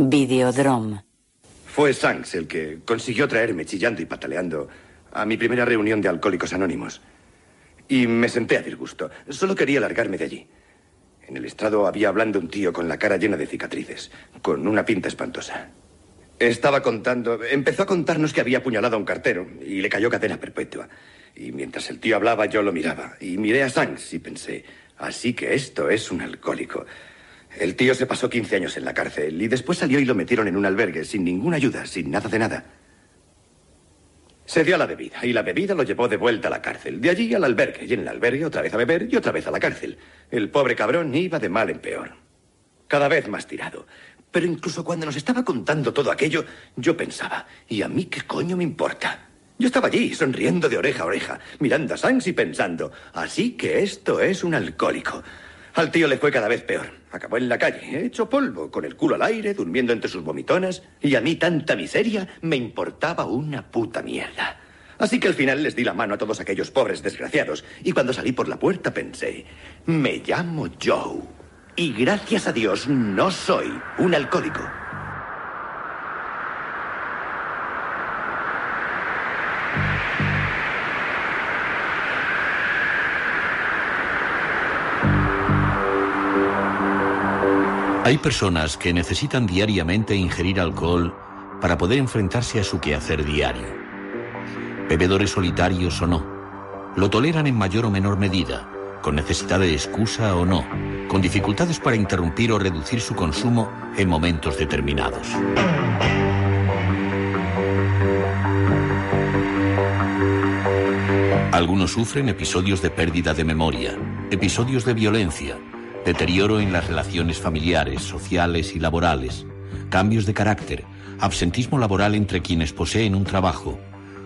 Videodrome. Fue Sanks el que consiguió traerme chillando y pataleando a mi primera reunión de Alcohólicos Anónimos. Y me senté a disgusto. Solo quería largarme de allí. En el estrado había hablando un tío con la cara llena de cicatrices, con una pinta espantosa. Estaba contando, empezó a contarnos que había apuñalado a un cartero y le cayó cadena perpetua. Y mientras el tío hablaba yo lo miraba y miré a Sanks y pensé, así que esto es un alcohólico. El tío se pasó 15 años en la cárcel y después salió y lo metieron en un albergue sin ninguna ayuda, sin nada de nada. Se dio a la bebida y la bebida lo llevó de vuelta a la cárcel. De allí al albergue y en el albergue otra vez a beber y otra vez a la cárcel. El pobre cabrón iba de mal en peor. Cada vez más tirado. Pero incluso cuando nos estaba contando todo aquello, yo pensaba, ¿y a mí qué coño me importa? Yo estaba allí, sonriendo de oreja a oreja, mirando a Sanks y pensando, así que esto es un alcohólico. Al tío le fue cada vez peor. Acabó en la calle, hecho polvo, con el culo al aire, durmiendo entre sus vomitonas, y a mí tanta miseria me importaba una puta mierda. Así que al final les di la mano a todos aquellos pobres desgraciados, y cuando salí por la puerta pensé, me llamo Joe, y gracias a Dios no soy un alcohólico. Hay personas que necesitan diariamente ingerir alcohol para poder enfrentarse a su quehacer diario. Bebedores solitarios o no, lo toleran en mayor o menor medida, con necesidad de excusa o no, con dificultades para interrumpir o reducir su consumo en momentos determinados. Algunos sufren episodios de pérdida de memoria, episodios de violencia, deterioro en las relaciones familiares, sociales y laborales, cambios de carácter, absentismo laboral entre quienes poseen un trabajo,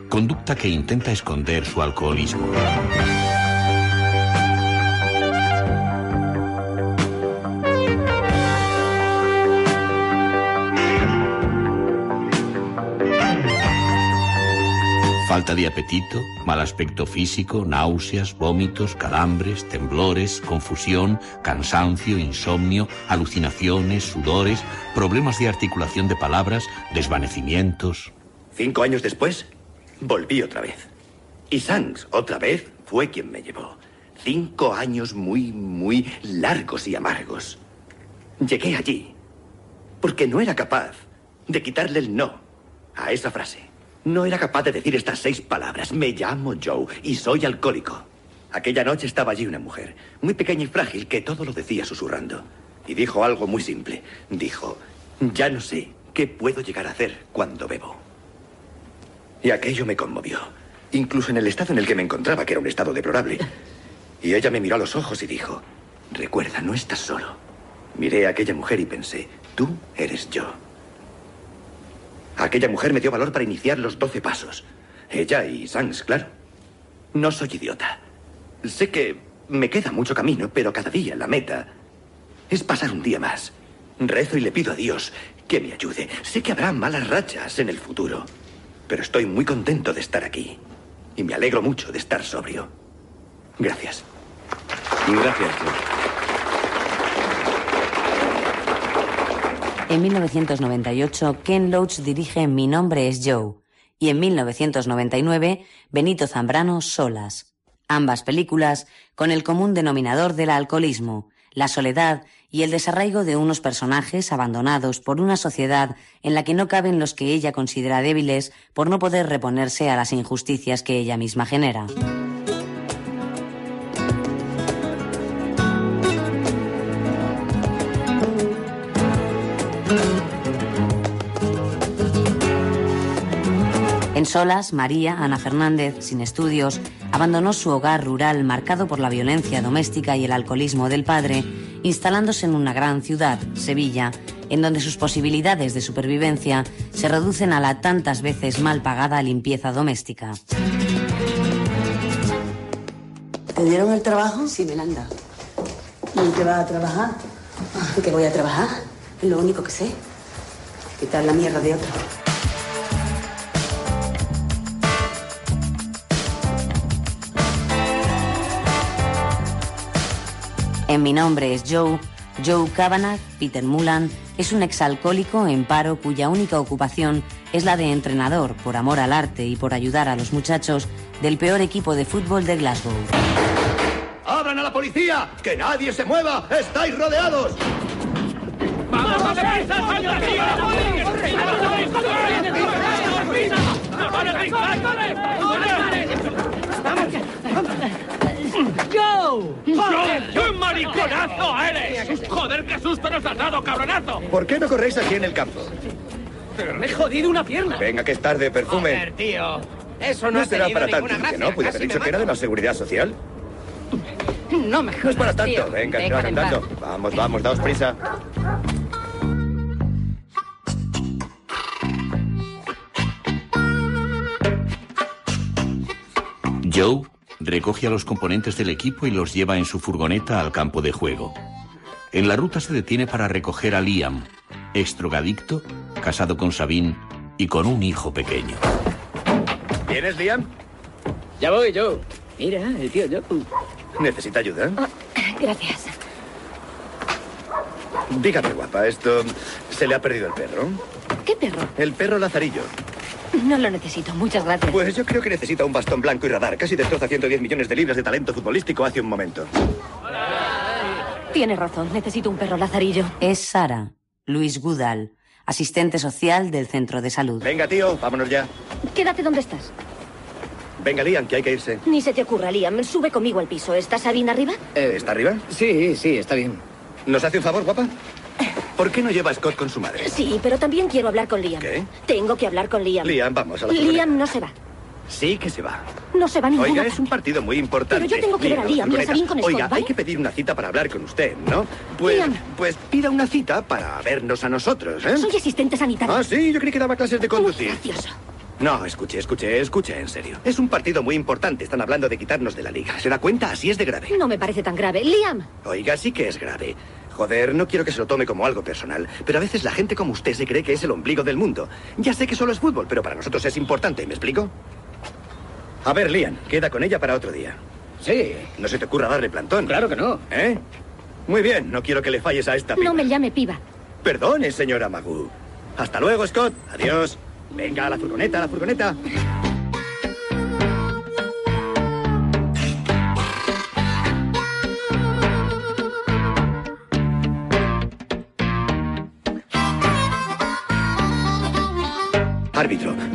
conducta que intenta esconder su alcoholismo. Falta de apetito, mal aspecto físico, náuseas, vómitos, calambres, temblores, confusión, cansancio, insomnio, alucinaciones, sudores, problemas de articulación de palabras, desvanecimientos. Cinco años después, volví otra vez. Y Sanks, otra vez, fue quien me llevó. Cinco años muy, muy largos y amargos. Llegué allí porque no era capaz de quitarle el no a esa frase. No era capaz de decir estas seis palabras. Me llamo Joe y soy alcohólico. Aquella noche estaba allí una mujer, muy pequeña y frágil, que todo lo decía susurrando. Y dijo algo muy simple. Dijo, ya no sé qué puedo llegar a hacer cuando bebo. Y aquello me conmovió, incluso en el estado en el que me encontraba, que era un estado deplorable. Y ella me miró a los ojos y dijo, recuerda, no estás solo. Miré a aquella mujer y pensé, tú eres yo. Aquella mujer me dio valor para iniciar los doce pasos. Ella y Sans, claro. No soy idiota. Sé que me queda mucho camino, pero cada día la meta es pasar un día más. Rezo y le pido a Dios que me ayude. Sé que habrá malas rachas en el futuro, pero estoy muy contento de estar aquí. Y me alegro mucho de estar sobrio. Gracias. Gracias, En 1998, Ken Loach dirige Mi nombre es Joe y en 1999, Benito Zambrano Solas. Ambas películas con el común denominador del alcoholismo, la soledad y el desarraigo de unos personajes abandonados por una sociedad en la que no caben los que ella considera débiles por no poder reponerse a las injusticias que ella misma genera. En solas, María, Ana Fernández, sin estudios, abandonó su hogar rural marcado por la violencia doméstica y el alcoholismo del padre, instalándose en una gran ciudad, Sevilla, en donde sus posibilidades de supervivencia se reducen a la tantas veces mal pagada limpieza doméstica. ¿Te dieron el trabajo? Sí, me la han dado. ¿Y qué vas a trabajar? ¿En qué voy a trabajar? Es lo único que sé. Quitar la mierda de otro. En mi nombre es Joe. Joe Kavanagh, Peter Mulan, es un exalcohólico en paro cuya única ocupación es la de entrenador por amor al arte y por ayudar a los muchachos del peor equipo de fútbol de Glasgow. ¡Abran a la policía! ¡Que nadie se mueva! ¡Estáis rodeados! ¡Vamos ¡Joe! ¡Joe! ¡Qué mariconazo eres! ¡Joder, qué susto nos has dado, cabronazo! ¿Por qué no corréis aquí en el campo? Pero me he jodido una pierna. Venga, que es tarde, perfume. Joder, tío. Eso no, No será para tanto, gracia. ¿no? Puede haber dicho que era de la seguridad social. No me No es para jodas, tanto. tío. Venga, en paz. cantando. Vamos, vamos, daos prisa. Joe recoge a los componentes del equipo y los lleva en su furgoneta al campo de juego. En la ruta se detiene para recoger a Liam, extrogadicto, casado con Sabine y con un hijo pequeño. ¿Vienes, Liam? Ya voy, Joe. Mira, el tío Joe. ¿Necesita ayuda? Gracias. Dígame, guapa, esto... ¿Se le ha perdido el perro? ¿Qué perro? El perro Lazarillo. No lo necesito, muchas gracias. Pues yo creo que necesita un bastón blanco y radar. Casi destroza 110 millones de libras de talento futbolístico hace un momento. Tienes razón, necesito un perro lazarillo. Es Sara, Luis Goodall, asistente social del centro de salud. Venga, tío, vámonos ya. Quédate donde estás. Venga, Liam, que hay que irse. Ni se te ocurra, Liam. Sube conmigo al piso. ¿Está Sabine arriba? ¿Está arriba? Sí, sí, está bien. ¿Nos hace un favor, guapa? ¿Por qué no lleva a Scott con su madre? Sí, pero también quiero hablar con Liam. ¿Qué? Tengo que hablar con Liam. Liam, vamos a la furgoneta. Liam no se va. Sí que se va. No se va ninguna Oiga, es un partido muy importante. Pero yo tengo que ver a Liam y a. Sabine con Scott, Oiga, ¿vale? hay que pedir una cita para hablar con usted, ¿no? Pues, Liam. pues pida una cita para vernos a nosotros, ¿eh? Soy asistente sanitaria. Ah, sí, yo creí que daba clases de Muy conducir. gracioso. No, escuche, escuche, escuche, en serio. Es un partido muy importante. Están hablando de quitarnos de la liga. ¿Se da cuenta? Así es de grave. No me parece tan grave. Liam, Oiga, sí que es grave. Joder, no quiero que se lo tome como algo personal, pero a veces la gente como usted se cree que es el ombligo del mundo. Ya sé que solo es fútbol, pero para nosotros es importante, ¿me explico? A ver, Lian, queda con ella para otro día. Sí, No se te ocurra darle plantón. claro que no. ¿Eh? Muy bien, no quiero que le falles a esta piba. no me llame piba. Perdone, señora Magoo. Hasta luego, Scott. Adiós. Venga, a la furgoneta, a la furgoneta.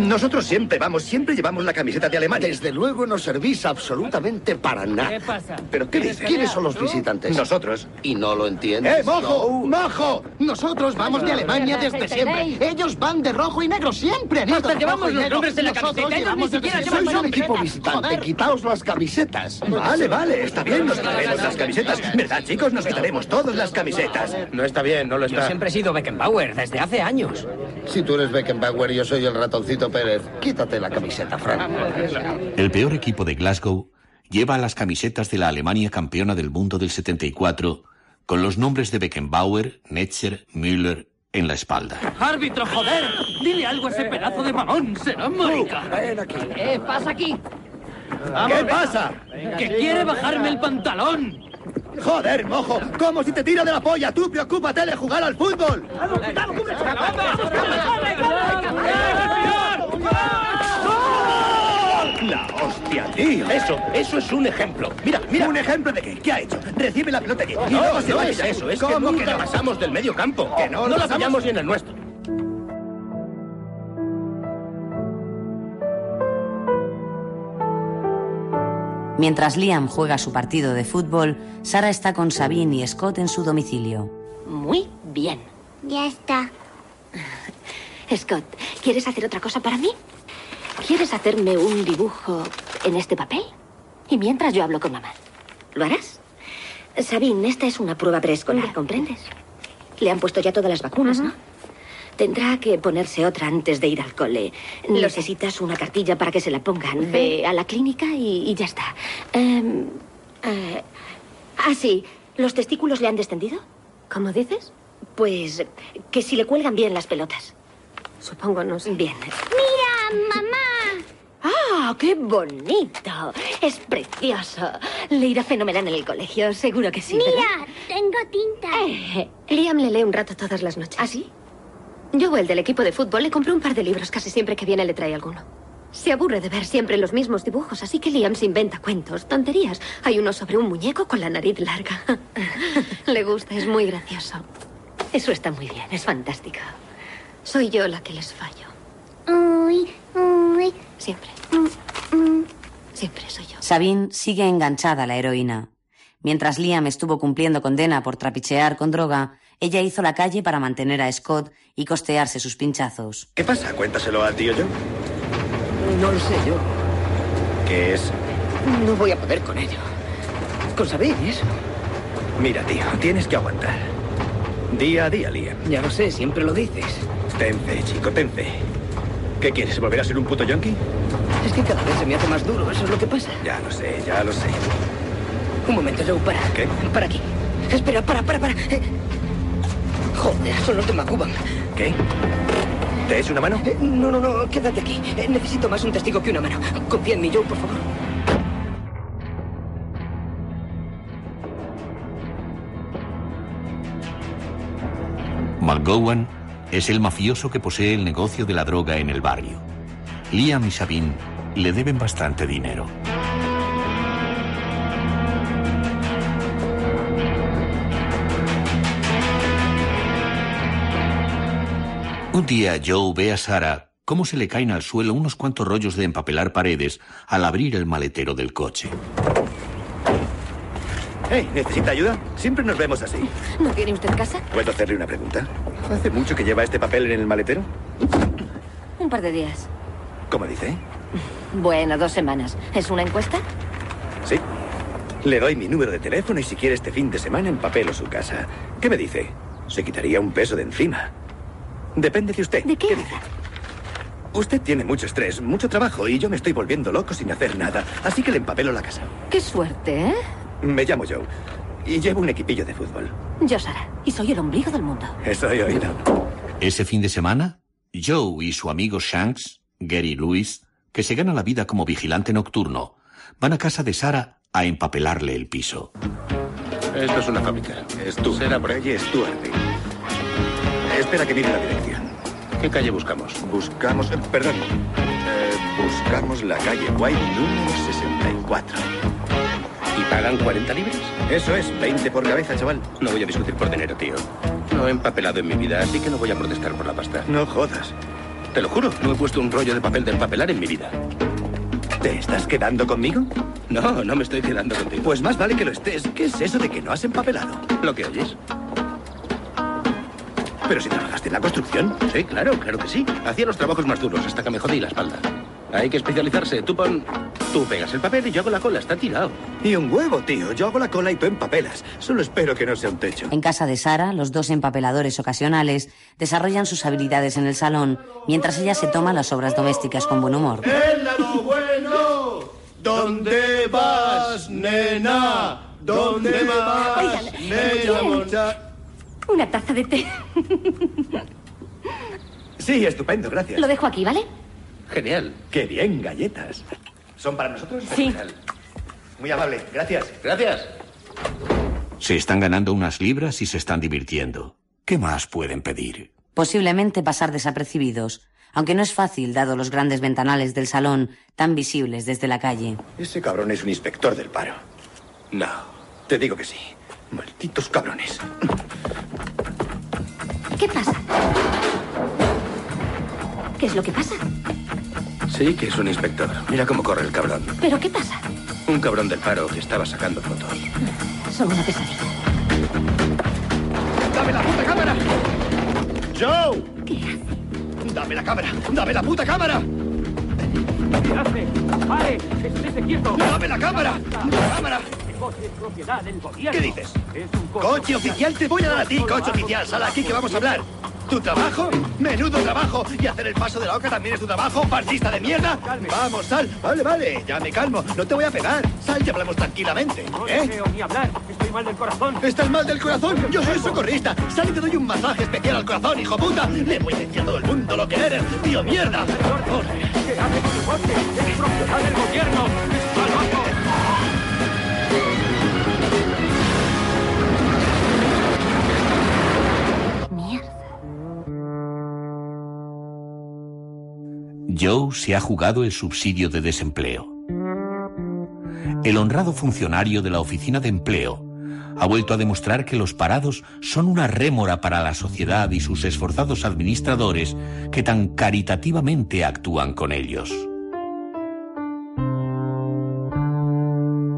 Nosotros siempre vamos, siempre llevamos la camiseta de Alemania. Desde luego no servís absolutamente para nada. ¿Qué pasa? ¿Pero qué? ¿Quiénes son los visitantes? Nosotros. ¿Y no lo entiendes? ¡Eh, mojo! ¡Mojo! Nosotros vamos de Alemania desde siempre. Ellos van de rojo y negro siempre. han ido Hasta de llevamos los negro. nombres en la camiseta, ellos ni siquiera llevan Sois un equipo visitante. Joder. Quitaos las camisetas. Vale, vale, está bien, nos quitaremos las camisetas. ¿Verdad, chicos? Nos quitaremos todas las camisetas. No está bien, no lo Yo está. siempre he sido Beckenbauer, desde hace años. Si tú eres Beckenbauer y yo soy el ratoncito Pérez, quítate la camiseta, Frank. El peor equipo de Glasgow lleva las camisetas de la Alemania campeona del mundo del 74 con los nombres de Beckenbauer, Netzer, Müller en la espalda. ¡Árbitro, joder! Dile algo a ese pedazo de mamón. Será marica. ¿Qué pasa aquí? ¿Qué pasa? ¡Que quiere bajarme el pantalón! Joder, mojo, ¿cómo si te tiro de la polla? Tú preocúpate de jugar al fútbol. La hostia, tío. Eso, eso es un ejemplo. Mira, mira. ¿Un ejemplo de qué? ¿Qué ha hecho? Recibe la pelota aquí. y No, luego se no va es eso, es que ¿Cómo nunca no? pasamos del medio campo. ¿Que no no la fallamos ni en el nuestro. Mientras Liam juega su partido de fútbol, Sara está con Sabine y Scott en su domicilio. Muy bien. Ya está. Scott, ¿quieres hacer otra cosa para mí? ¿Quieres hacerme un dibujo en este papel? Y mientras yo hablo con mamá. ¿Lo harás? Sabine, esta es una prueba preescolar, ¿comprendes? Le han puesto ya todas las vacunas, ¿no? Tendrá que ponerse otra antes de ir al cole. Necesitas una cartilla para que se la pongan. Ve a la clínica y, y ya está. Em, eh, ah, sí. ¿Los testículos le han descendido? ¿Cómo dices? Pues que si le cuelgan bien las pelotas. Supongo, no sé. Bien. ¡Mira, mamá! ¡Ah, qué bonito! Es precioso. Le irá fenomenal en el colegio, seguro que sí. Mira, tengo tinta. Eh, Liam le lee un rato todas las noches. ¿Ah, sí? Yo, el del equipo de fútbol, le compré un par de libros. Casi siempre que viene le trae alguno. Se aburre de ver siempre los mismos dibujos, así que Liam se inventa cuentos, tonterías. Hay uno sobre un muñeco con la nariz larga. le gusta, es muy gracioso. Eso está muy bien, es fantástico. Soy yo la que les fallo. Uy, uy. Siempre. Siempre soy yo. Sabine sigue enganchada a la heroína. Mientras Liam estuvo cumpliendo condena por trapichear con droga, ella hizo la calle para mantener a Scott y costearse sus pinchazos. ¿Qué pasa? Cuéntaselo al tío Joe. No lo sé yo. ¿Qué es? No voy a poder con ello. Con Sabine eso. Mira, tío, tienes que aguantar. Día a día, Liam. Ya lo sé, siempre lo dices. Ten fe, chico, ten fe. ¿Qué quieres? ¿Volver a ser un puto yonki? Es que cada vez se me hace más duro, eso es lo que pasa. Ya lo sé, ya lo sé. Un momento, Joe, para. ¿Qué? Para aquí. Espera, para, para, para. Eh, Joder, son los de Macuban. ¿Qué? ¿Te es una mano? Eh, no, no, no, quédate aquí. Eh, necesito más un testigo que una mano. Confía en mí, Joe, por favor. McGowan es el mafioso que posee el negocio de la droga en el barrio. Liam y Sabine le deben bastante dinero. Un día Joe ve a Sara cómo se le caen al suelo unos cuantos rollos de empapelar paredes al abrir el maletero del coche. Hey, ¿necesita ayuda? Siempre nos vemos así. ¿No tiene usted casa? ¿Puedo hacerle una pregunta? ¿Hace mucho que lleva este papel en el maletero? Un par de días. ¿Cómo dice? Bueno, dos semanas. ¿Es una encuesta? Sí. Le doy mi número de teléfono y si quiere este fin de semana empapelo su casa. ¿Qué me dice? Se quitaría un peso de encima. Depende de usted. ¿De qué? dice? Usted tiene mucho estrés, mucho trabajo y yo me estoy volviendo loco sin hacer nada. Así que le empapelo la casa. Qué suerte, ¿eh? Me llamo Joe y llevo un equipillo de fútbol. Yo, Sara, y soy el ombligo del mundo. Eso he oído. Ese fin de semana, Joe y su amigo Shanks, Gary Lewis, que se gana la vida como vigilante nocturno, van a casa de Sara a empapelarle el piso. Esto es una fábrica. Stuart. Será por calle Stuart. Espera que mire la dirección. ¿Qué calle buscamos? Buscamos... eh, perdón. Eh, buscamos la calle White número 64. ¿Y pagan 40 libras? Eso es, 20 por cabeza, chaval. No voy a discutir por dinero, tío. No he empapelado en mi vida, así que no voy a protestar por la pasta. No jodas. Te lo juro, no he puesto un rollo de papel de empapelar en mi vida. ¿Te estás quedando conmigo? No, no me estoy quedando contigo. Pues más vale que lo estés. ¿Qué es eso de que no has empapelado? ¿Lo que oyes? Pero si trabajaste en la construcción. Sí, claro, claro que sí. Hacía los trabajos más duros hasta que me jodí la espalda. Hay que especializarse. Tú pon... Tú pegas el papel y yo hago la cola. Está tirado. Y un huevo, tío. Yo hago la cola y tú empapelas. Solo espero que no sea un techo. En casa de Sara, los dos empapeladores ocasionales desarrollan sus habilidades en el salón, mientras ella se toma las obras domésticas con buen humor. ¡El lado bueno! ¿Dónde vas, nena? ¿Dónde vas, Oigan, nena? Una taza de té. Sí, estupendo, gracias. Lo dejo aquí, ¿vale? Genial. Qué bien, galletas. ¿Son para nosotros? Sí. Genial. Muy amable, gracias. Gracias. Se están ganando unas libras y se están divirtiendo. ¿Qué más pueden pedir? Posiblemente pasar desapercibidos, aunque no es fácil dado los grandes ventanales del salón tan visibles desde la calle. Ese cabrón es un inspector del paro. No, te digo que sí. Malditos cabrones. ¿Qué pasa? ¿Qué es lo que pasa? Sí, que es un inspector. Mira cómo corre el cabrón. ¿Pero qué pasa? Un cabrón del paro que estaba sacando fotos. Son una pesadilla. ¡Dame la puta cámara! ¡Joe! ¿Qué hace? ¡Dame la cámara! ¡Dame la puta cámara! ¿Qué hace? ¡Pare! ¡Estése quieto! ¡Dame la cámara! ¡La cámara! coche es propiedad del gobierno. ¿Qué dices? Es un coche, Coche oficial, te voy a dar a ti, coche oficial. Sal aquí que vamos a hablar. ¿Tu trabajo? Menudo trabajo. ¿Y hacer el paso de la oca también es tu trabajo? ¿Partista de mierda? Vamos, sal. Vale, vale, ya me calmo. No te voy a pegar. Sal y hablamos tranquilamente. No ¿eh? deseo ni hablar. Estoy mal del corazón. ¿Estás mal del corazón? Yo soy socorrista. Sal y te doy un masaje especial al corazón, hijo puta. Le voy a decir a todo el mundo lo que eres, tío mierda. ¿Qué hace con el? Es propiedad del gobierno. Joe se ha jugado el subsidio de desempleo. El honrado funcionario de la Oficina de Empleo ha vuelto a demostrar que los parados son una rémora para la sociedad y sus esforzados administradores que tan caritativamente actúan con ellos.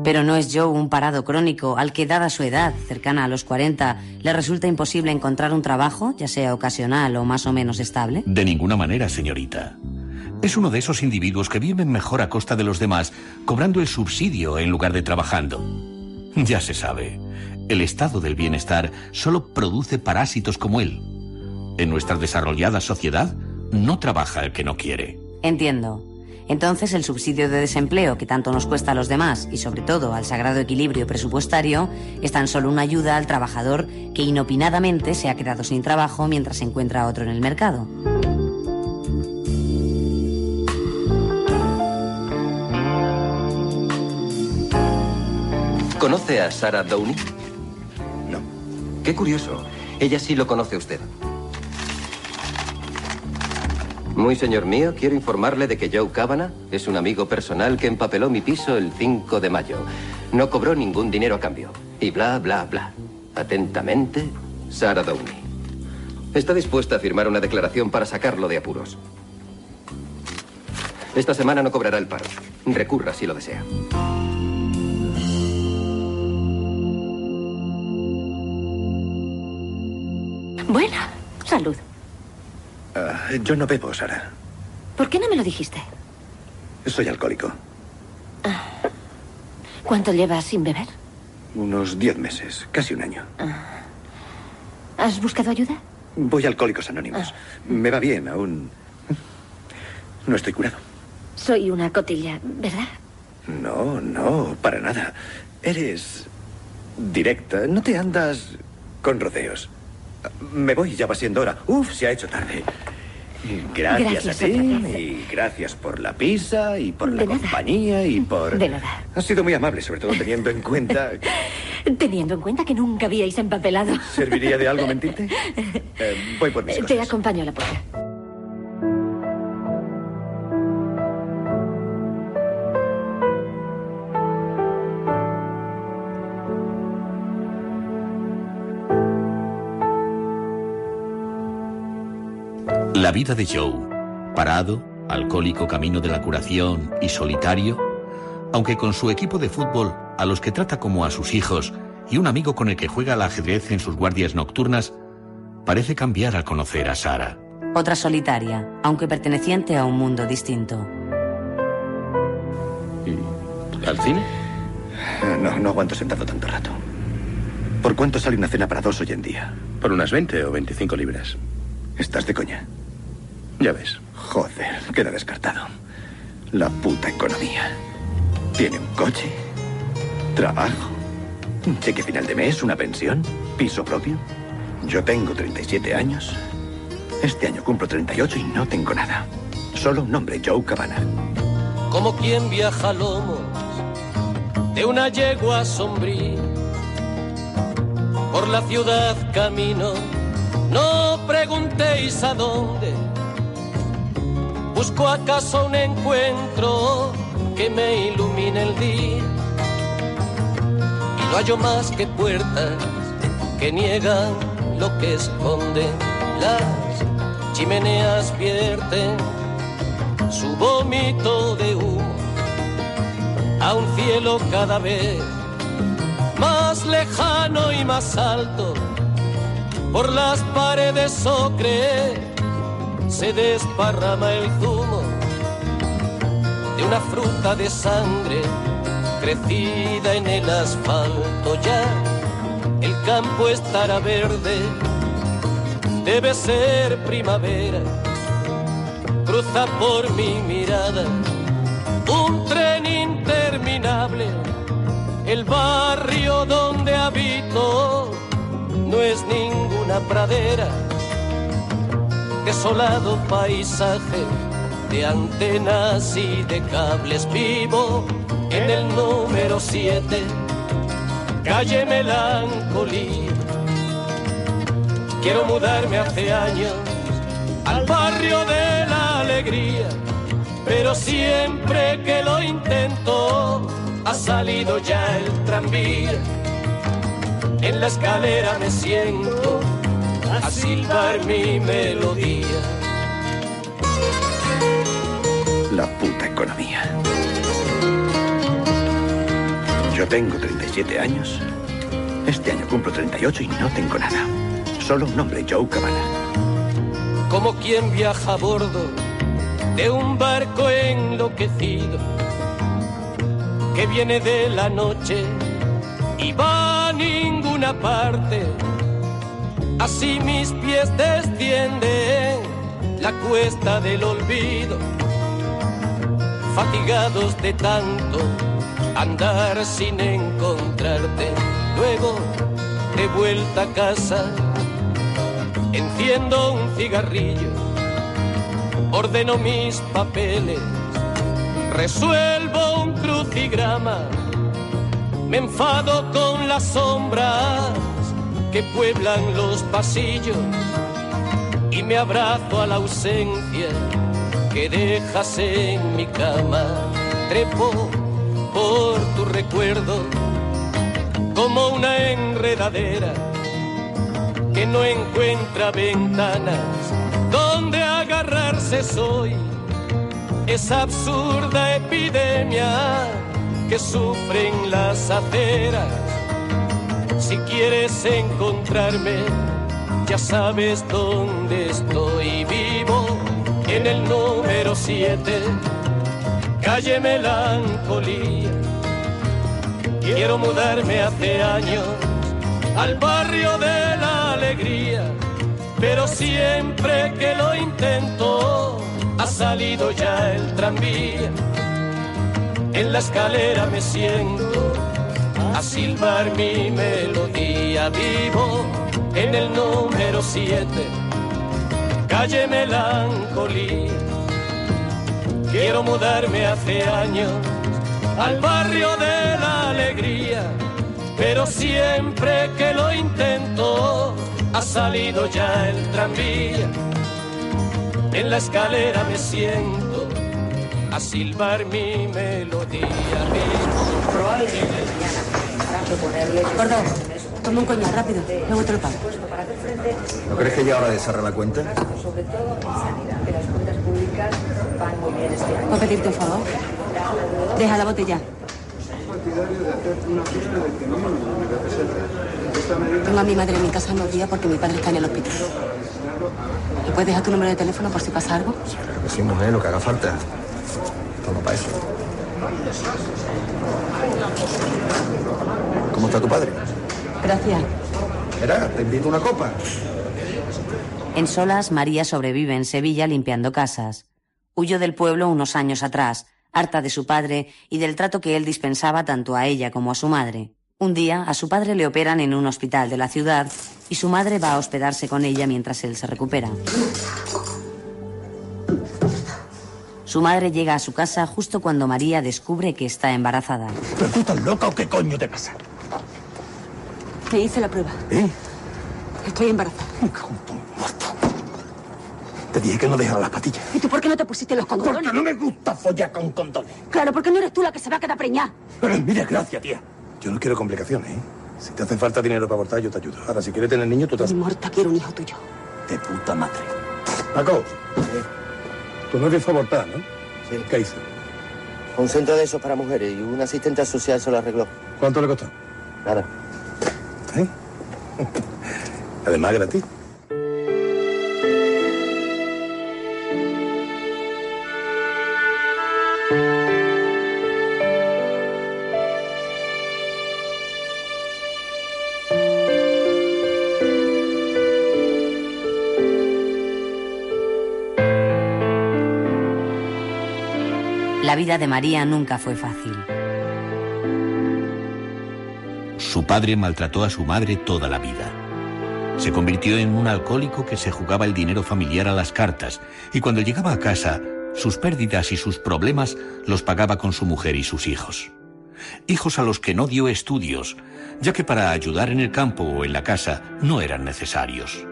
Pero no es Joe un parado crónico al que, dada su edad, cercana a los 40, le resulta imposible encontrar un trabajo, ya sea ocasional o más o menos estable. De ninguna manera, señorita. Es uno de esos individuos que viven mejor a costa de los demás, cobrando el subsidio en lugar de trabajando. Ya se sabe, el estado del bienestar solo produce parásitos como él. En nuestra desarrollada sociedad, no trabaja el que no quiere. Entiendo. Entonces el subsidio de desempleo que tanto nos cuesta a los demás y sobre todo al sagrado equilibrio presupuestario es tan solo una ayuda al trabajador que inopinadamente se ha quedado sin trabajo mientras se encuentra otro en el mercado. ¿Conoce a Sarah Downey? No. Qué curioso. Ella sí lo conoce usted. Muy señor mío, quiero informarle de que Joe Cabana es un amigo personal que empapeló mi piso el 5 de mayo. No cobró ningún dinero a cambio. Y bla, bla, bla. Atentamente, Sarah Downey. Está dispuesta a firmar una declaración para sacarlo de apuros. Esta semana no cobrará el paro. Recurra si lo desea. Buena. Salud. Ah, yo no bebo, Sara. ¿Por qué no me lo dijiste? Soy alcohólico. ¿Cuánto llevas sin beber? Unos diez meses, casi un año. ¿Has buscado ayuda? Voy a Alcohólicos Anónimos. Me va bien, aún. No estoy curado. Soy una cotilla, ¿verdad? No, no, para nada. Eres directa. No te andas con rodeos. Me voy, ya va siendo hora. Uf, se ha hecho tarde. Gracias, Gracias a ti y gracias por la pizza y por la nada. compañía y por... De nada. Has sido muy amable, sobre todo teniendo en cuenta... Teniendo en cuenta que nunca habíais empapelado. ¿Serviría de algo mentirte? Eh, voy por mis Te cosas. acompaño a la puerta. La vida de Joe, parado, alcohólico camino de la curación y solitario, aunque con su equipo de fútbol a los que trata como a sus hijos y un amigo con el que juega al ajedrez en sus guardias nocturnas, parece cambiar al conocer a Sara. Otra solitaria, aunque perteneciente a un mundo distinto. ¿Al cine? No, no aguanto sentado tanto rato. ¿Por cuánto sale una cena para dos hoy en día? Por unas 20 o 25 libras. ¿Estás de coña? Ya ves. Joder, queda descartado. La puta economía. Tiene un coche, trabajo, un cheque final de mes, una pensión, piso propio. Yo tengo 37 años. Este año cumplo 38 y no tengo nada. Solo un nombre, Joe Cabana. como quien viaja a lomos de una yegua sombría. Por la ciudad camino, no preguntéis a dónde. Busco acaso un encuentro que me ilumine el día. Y no hallo más que puertas que niegan lo que esconden. Las chimeneas vierten su vómito de humo a un cielo cada vez más lejano y más alto. Por las paredes ocre se desparrama el zumo de una fruta de sangre crecida en el asfalto. Ya, el campo estará verde, debe ser primavera, cruza por mi mirada un tren interminable, el barrio donde habito no es ninguna pradera, desolado paisaje de antenas y de cables vivo en el número 7, calle Melancolía. Quiero mudarme hace años al barrio de la alegría, pero siempre que lo intento ha salido ya el tranvía. En la escalera me siento a silbar mi melodía. La puta economía. Yo tengo 37 años. Este año cumplo 38 y no tengo nada. Solo un nombre, Joe Cabana. como quien viaja a bordo de un barco enloquecido que viene de la noche y va a ninguna parte. Así mis pies descienden la cuesta del olvido, fatigados de tanto andar sin encontrarte. Luego, de vuelta a casa, Enciendo un cigarrillo, ordeno mis papeles, resuelvo un crucigrama, me enfado con las sombras que pueblan los pasillos y me abrazo a la ausencia que dejas en mi cama. Trepo por tu recuerdo como una enredadera que no encuentra ventanas donde agarrarse soy esa absurda epidemia que sufren las aceras. Si quieres encontrarme, ya sabes dónde estoy vivo, en el número 7, calle Melancolía. Quiero mudarme hace años al barrio de la alegría, pero siempre que lo intento ha salido ya el tranvía. En la escalera me siento a silbar mi melodía vivo en el número 7, calle Melancolía. Quiero mudarme hace años al barrio de la alegría pero siempre que lo intento ha salido ya el tranvía. En la escalera me siento a silbar mi melodía. Gordo, toma un coñac rápido, luego te lo pago. ¿No crees que ya hora de cerrar la cuenta? Sobre todo en sanidad, que las cuentas públicas van muy bien este año. ¿Puedo pedirte un favor? Deja la botella. Tengo a mi madre en mi casa unos días porque mi padre está en el hospital. ¿Me puedes dejar tu número de teléfono por si pasa algo? Claro que sí, mujer, lo que haga falta. Toma para eso. ¿Cómo está tu padre? Gracias. Mira, te invito una copa. En solas, María sobrevive en Sevilla limpiando casas. Huyó del pueblo unos años atrás, harta de su padre y del trato que él dispensaba tanto a ella como a su madre. Un día, a su padre le operan en un hospital de la ciudad y su madre va a hospedarse con ella mientras él se recupera. Su madre llega a su casa justo cuando María descubre que está embarazada. ¿Pero tú estás loca o qué coño te pasa? Te hice la prueba. ¿Eh? Estoy embarazada. Te dije que no dejara las patillas. ¿Y tú por qué no te pusiste los condones? Porque no me gusta follar con condones. Claro, porque no eres tú la que se va a quedar preñada. Pero mira, gracias, tía. Yo no quiero complicaciones, ¿eh? Si te hace falta dinero para abortar, yo te ayudo. Ahora, si quieres tener niño, tú te Mi muerta quiero un hijo tuyo. De puta madre. Paco, tu novio fue a abortar, ¿no? Sí. ¿Qué hizo? Un centro de esos para mujeres y un asistente social se lo arregló. ¿Cuánto le costó? Nada. ¿Eh? Además, gratis. La vida de María nunca fue fácil. Su padre maltrató a su madre toda la vida. Se convirtió en un alcohólico que se jugaba el dinero familiar a las cartas y cuando llegaba a casa, sus pérdidas y sus problemas los pagaba con su mujer y sus hijos. Hijos a los que no dio estudios, ya que para ayudar en el campo o en la casa no eran necesarios.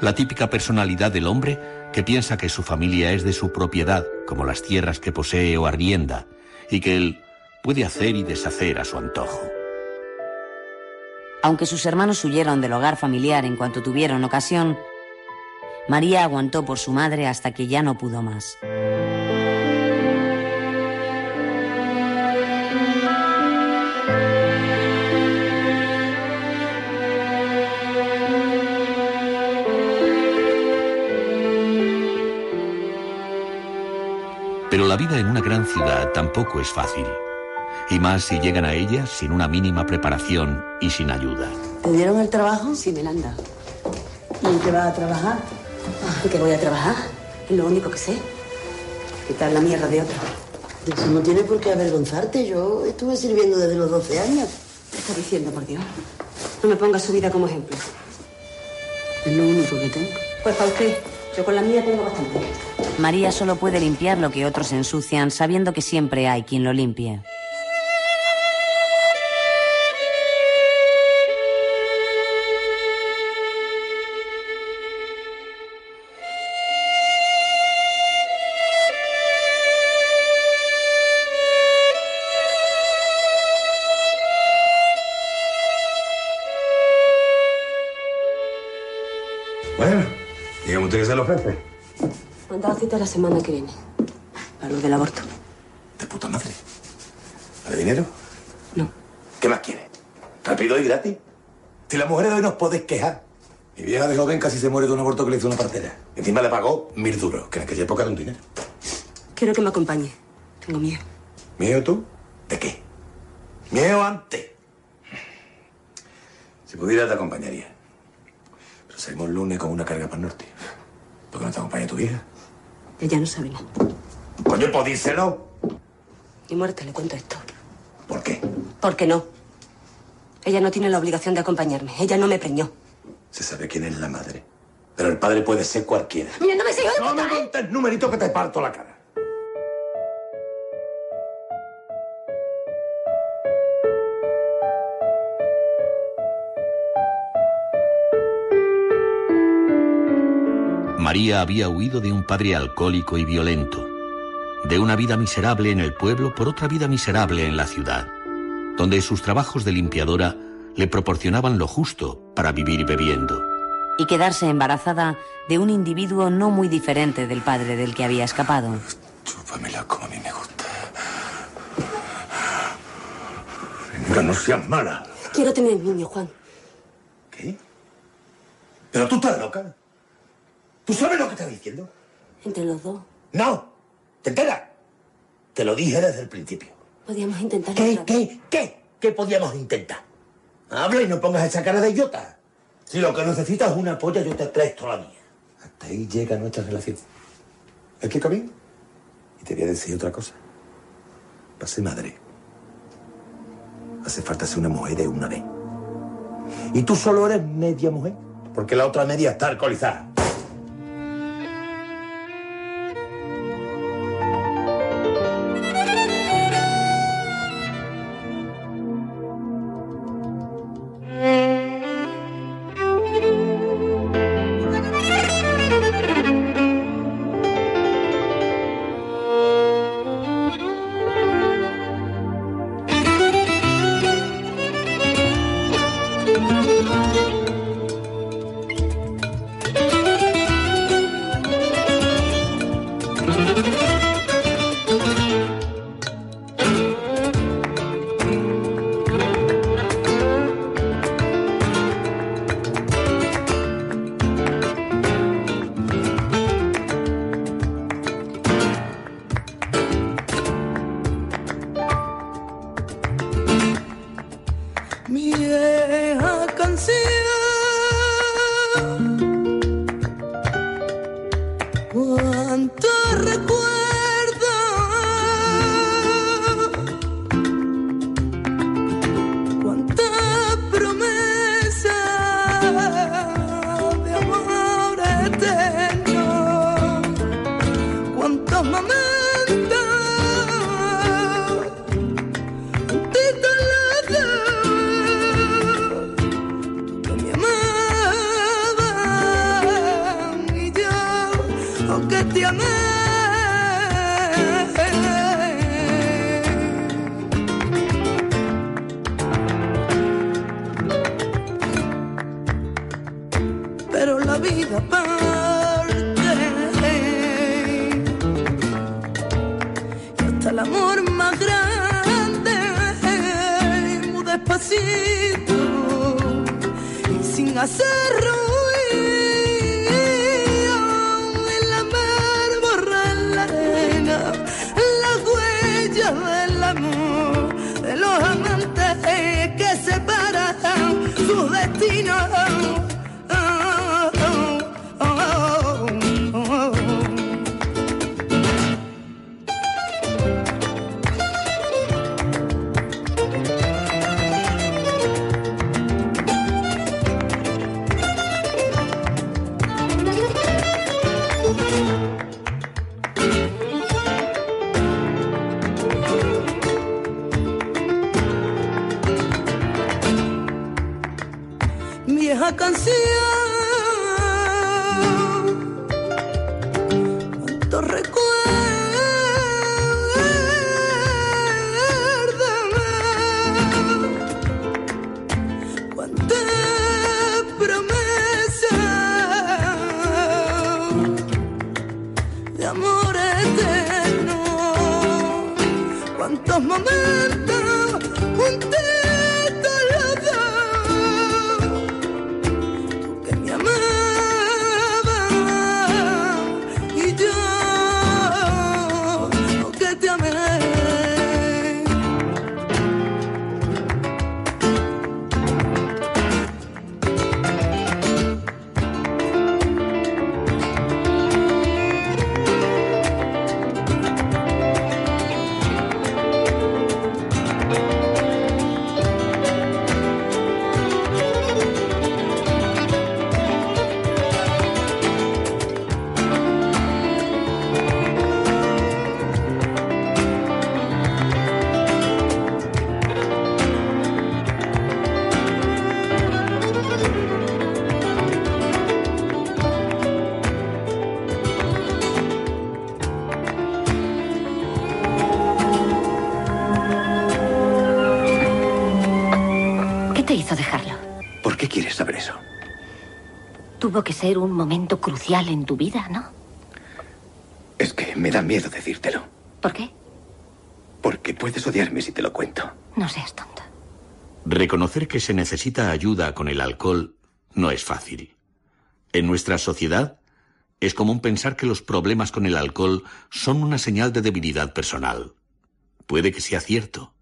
La típica personalidad del hombre que piensa que su familia es de su propiedad, como las tierras que posee o arrienda, y que él puede hacer y deshacer a su antojo. Aunque sus hermanos huyeron del hogar familiar en cuanto tuvieron ocasión, María aguantó por su madre hasta que ya no pudo más. Pero la vida en una gran ciudad tampoco es fácil. Y más si llegan a ella sin una mínima preparación y sin ayuda. ¿Te dieron el trabajo? Sí, me la han dado. ¿Y en qué vas a trabajar? ¿En qué voy a trabajar? Es lo único que sé. Quitar la mierda de otro. Eso no tiene por qué avergonzarte. Yo estuve sirviendo desde los 12 años. ¿Qué está diciendo, por Dios? No me pongas su vida como ejemplo. Es lo único que tengo. Pues para usted. Yo con la mía tengo bastante. María solo puede limpiar lo que otros ensucian, sabiendo que siempre hay quien lo limpie. Le ofrece. Me han dado cita la semana que viene. Para lo del aborto. De puta madre. ¿Vale dinero? No. ¿Qué más quiere? ¿Rápido y gratis? Si las mujeres de hoy nos podéis quejar. Mi vieja de joven casi se muere de un aborto que le hizo una partera. Encima le pagó mil duros, que en aquella época era un dinero. Quiero que me acompañe. Tengo miedo. ¿Miedo tú? ¿De qué? Miedo antes. Si pudiera te acompañaría. Pero salimos el lunes con una carga para el norte. ¿Por qué no te acompaña tu vieja? Ella no sabe nada. Coño, pues díselo. Muerta le cuento esto. ¿Por qué? Porque no. Ella no tiene la obligación de acompañarme. Ella no me preñó. Se sabe quién es la madre. Pero el padre puede ser cualquiera. Mira, no me sigas No me ¿eh? montes numerito que te parto la cara. María había huido de un padre alcohólico y violento, de una vida miserable en el pueblo por otra vida miserable en la ciudad, donde sus trabajos de limpiadora le proporcionaban lo justo para vivir bebiendo. Y quedarse embarazada de un individuo no muy diferente del padre del que había escapado. Chúpamela como a mí me gusta. Venga, no seas mala. Quiero tener niño, Juan. ¿Qué? ¿Pero tú estás loca? ¿Tú sabes lo que estás diciendo? Entre los dos. No. ¿Te enteras? Te lo dije desde el principio. Podíamos intentar. ¿Qué, qué, qué? ¿Qué podíamos intentar? Habla y no pongas esa cara de idiota. Si lo que necesitas es una polla, yo te presto la mía. Hasta ahí llega nuestra relación. ¿Es que bien? Y te voy a decir otra cosa. Para ser madre, hace falta ser una mujer de una vez. Y tú solo eres media mujer, porque la otra media está alcoholizada. Tuvo que ser un momento crucial en tu vida, ¿no? Es que me da miedo decírtelo. ¿Por qué? Porque puedes odiarme si te lo cuento. No seas tonto. Reconocer que se necesita ayuda con el alcohol no es fácil. En nuestra sociedad es común pensar que los problemas con el alcohol son una señal de debilidad personal. Puede que sea cierto.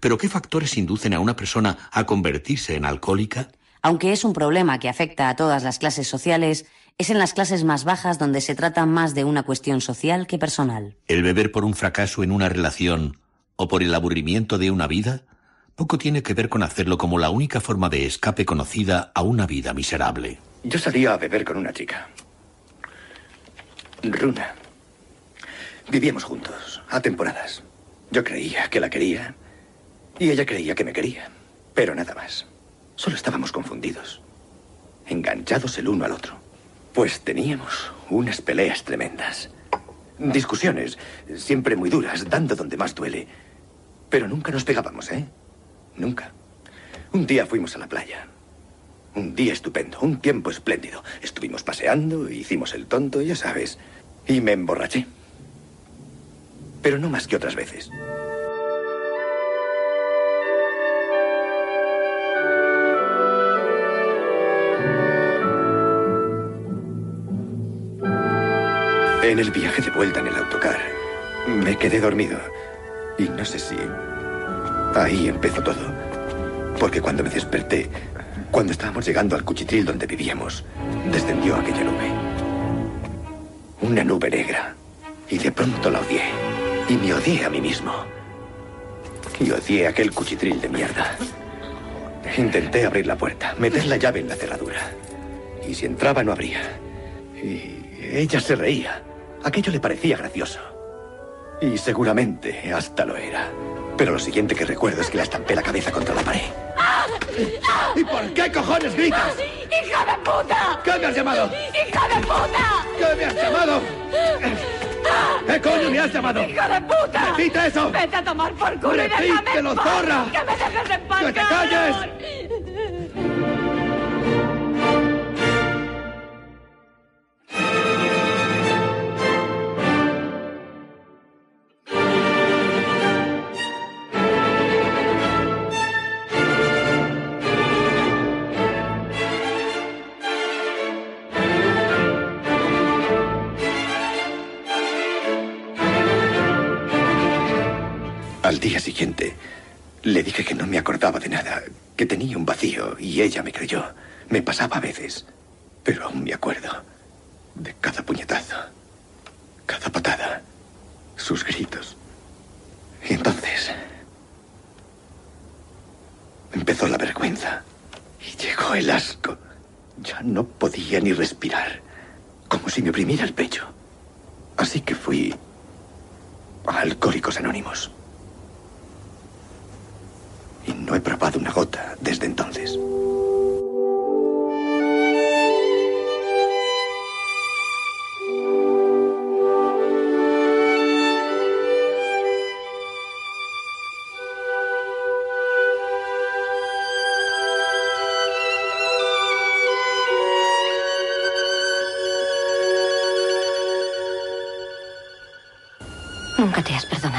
Pero ¿qué factores inducen a una persona a convertirse en alcohólica? Aunque es un problema que afecta a todas las clases sociales, es en las clases más bajas donde se trata más de una cuestión social que personal. ¿El beber por un fracaso en una relación o por el aburrimiento de una vida? Poco tiene que ver con hacerlo como la única forma de escape conocida a una vida miserable. Yo salía a beber con una chica. Runa. Vivíamos juntos, a temporadas. Yo creía que la quería y ella creía que me quería. Pero nada más. Solo estábamos confundidos. Enganchados el uno al otro. Pues teníamos unas peleas tremendas. Discusiones, siempre muy duras, dando donde más duele. Pero nunca nos pegábamos, ¿eh? Nunca. Un día fuimos a la playa. Un día estupendo, un tiempo espléndido. Estuvimos paseando, hicimos el tonto, ya sabes. Y me emborraché. Pero no más que otras veces. En el viaje de vuelta en el autocar, me quedé dormido. Y no sé si... Ahí empezó todo. Porque cuando me desperté, cuando estábamos llegando al cuchitril donde vivíamos, descendió aquella nube. Una nube negra. Y de pronto la odié. Y me odié a mí mismo. Y odié aquel cuchitril de mierda. Intenté abrir la puerta, meter la llave en la cerradura. Y si entraba no abría. Y ella se reía. Aquello le parecía gracioso. Y seguramente hasta lo era. Pero lo siguiente que recuerdo es que la estampé la cabeza contra la pared. ¿Y por qué cojones gritas? ¡Hija de puta! ¿Qué me has llamado? ¡Hija de puta! ¿Qué me has llamado? ¿Qué coño me has llamado? ¡Hijo de puta! ¡Repite eso! ¡Vete a tomar por culo y déjame en ¡Repítelo, paz! zorra! ¡Que me dejes en paz, ¡Que te cabrón! calles! Que tenía un vacío, y ella me creyó. Me pasaba a veces, pero aún me acuerdo de cada puñetazo, cada patada, sus gritos. Y entonces empezó la vergüenza y llegó el asco. Ya no podía ni respirar, como si me oprimiera el pecho. Así que fui a Alcohólicos Anónimos. Y no he probado una gota desde entonces. ¿Nunca te has perdonado?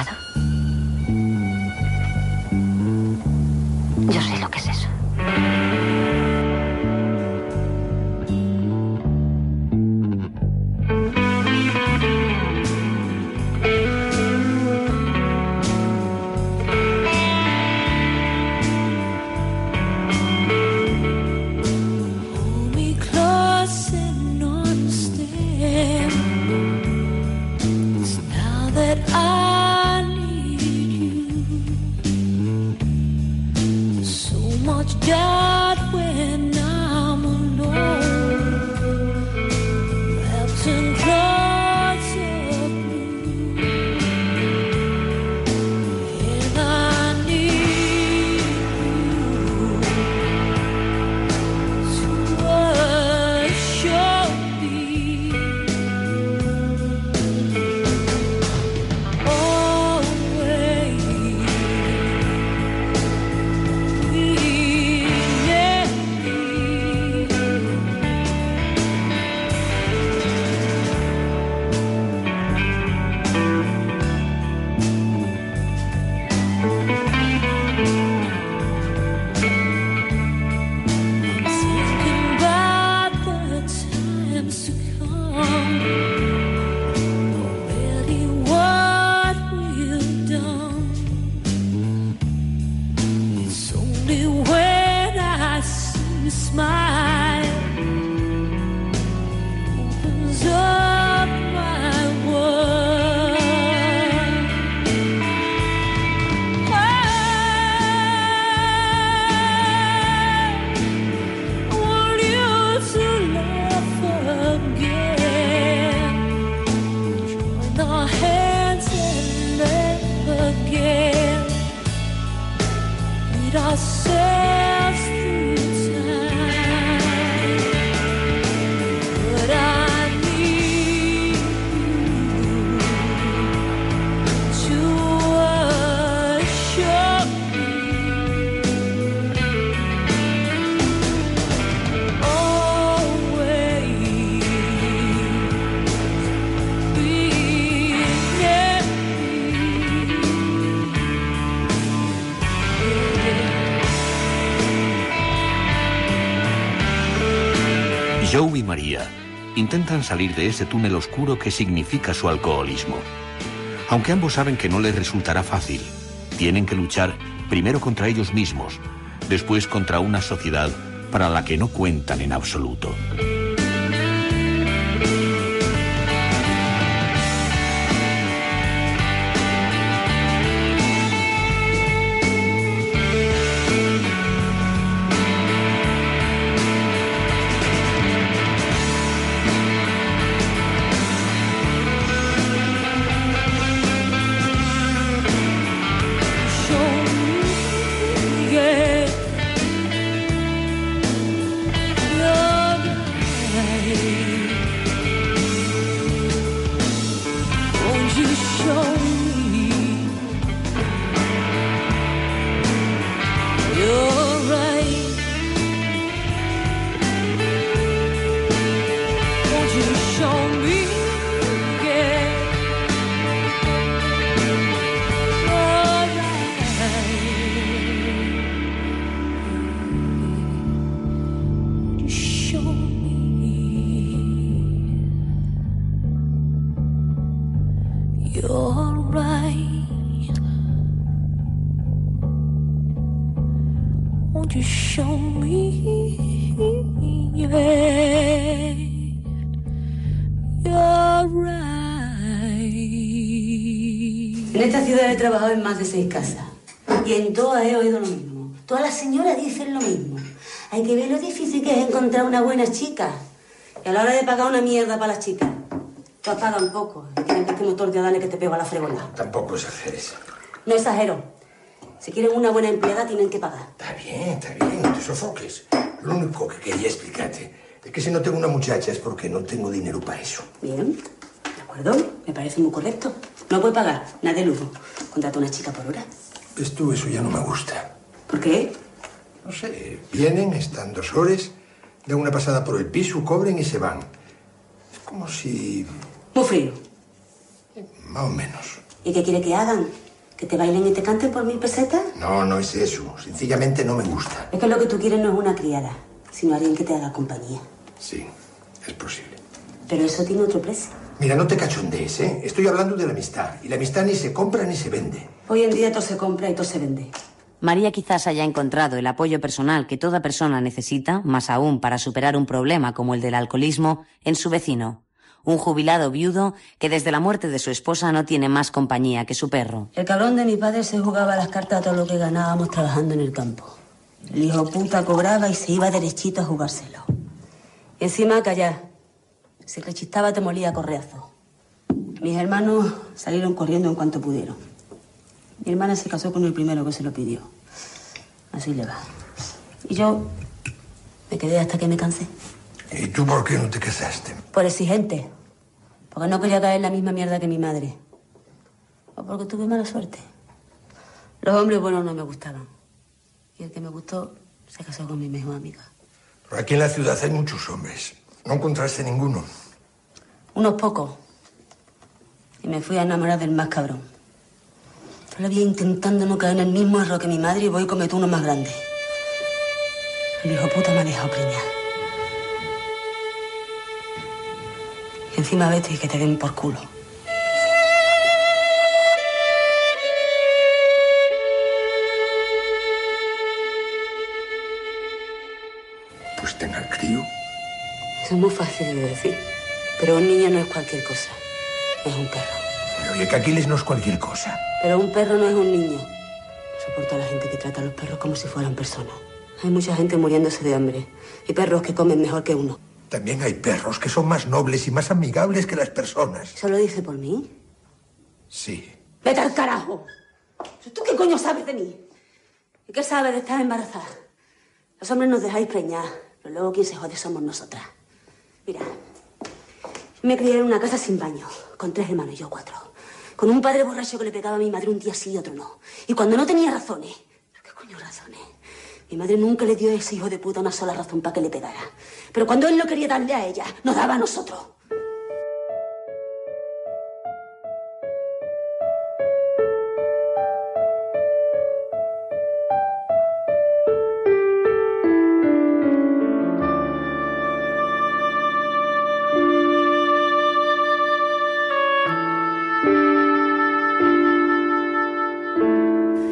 Intentan salir de ese túnel oscuro que significa su alcoholismo. Aunque ambos saben que no les resultará fácil, tienen que luchar primero contra ellos mismos, después contra una sociedad para la que no cuentan en absoluto. Show me? Yeah, you're right. En esta ciudad he trabajado en más de seis casas. Y en todas he oído lo mismo. Todas las señoras dicen lo mismo. Hay que ver lo difícil que es encontrar una buena chica. Y a la hora de pagar una mierda para las chicas, tú pagas un poco. Y tienes que este motor de dale que te pego a la fregona. Tampoco exageres. No exagero. Si quieren una buena empleada, tienen que pagar. Está bien, está bien, no te sofoques. Lo único que quería explicarte es que si no tengo una muchacha es porque no tengo dinero para eso. Bien, de acuerdo, me parece muy correcto. No puede pagar, nada de lujo. Contrata una chica por hora. ¿Ves tú? Eso ya no me gusta. ¿Por qué? No sé, vienen, están dos horas, dan una pasada por el piso, cobren y se van. Es como si... Muy frío. Más o menos. ¿Y qué quiere que hagan? ¿Que te bailen y te canten por mil pesetas? No, no es eso. Sencillamente no me gusta. Es que lo que tú quieres no es una criada, sino alguien que te haga compañía. Sí, es posible. Pero eso tiene otro precio. Mira, no te cachondees, ¿eh? Estoy hablando de la amistad. Y la amistad ni se compra ni se vende. Hoy en día todo se compra y todo se vende. María quizás haya encontrado el apoyo personal que toda persona necesita, más aún para superar un problema como el del alcoholismo, en su vecino, un jubilado viudo que desde la muerte de su esposa no tiene más compañía que su perro. El cabrón de mi padre se jugaba las cartas a todo lo que ganábamos trabajando en el campo. El hijo puta cobraba y se iba derechito a jugárselo. Encima callar. Si rechistaba te molía correazo. Mis hermanos salieron corriendo en cuanto pudieron. Mi hermana se casó con el primero que se lo pidió. Así le va. Y yo me quedé hasta que me cansé. ¿Y tú por qué no te casaste? Por exigente. Porque no quería caer en la misma mierda que mi madre. O porque tuve mala suerte. Los hombres buenos no me gustaban. Y el que me gustó se casó con mi mejor amiga. Pero aquí en la ciudad hay muchos hombres. ¿No encontraste ninguno? Unos pocos. Y me fui a enamorar del más cabrón. Todavía intentando no caer en el mismo error que mi madre y voy y cometo uno más grande. El hijo puta me ha dejado preñar. Encima vete y que te den por culo. Pues tenga crío. Eso es muy fácil de decir. Pero un niño no es cualquier cosa. Es un perro. Pero oye, que Aquiles no es cualquier cosa. Pero un perro no es un niño. No soporto a la gente que trata a los perros como si fueran personas. Hay mucha gente muriéndose de hambre. Y perros que comen mejor que uno. También hay perros que son más nobles y más amigables que las personas. ¿Eso lo dice por mí? Sí. ¡Vete al carajo! ¿Tú qué coño sabes de mí? ¿Y qué sabes de estar embarazada? Los hombres nos dejáis preñar, pero luego quien se jode somos nosotras. Mira, me crié en una casa sin baño, con tres hermanos y yo cuatro. Con un padre borracho que le pegaba a mi madre un día sí y otro no. Y cuando no tenía razones, ¿pero qué coño razones? Mi madre nunca le dio a ese hijo de puta una sola razón para que le pegara. Pero cuando él no quería darle a ella, nos daba a nosotros.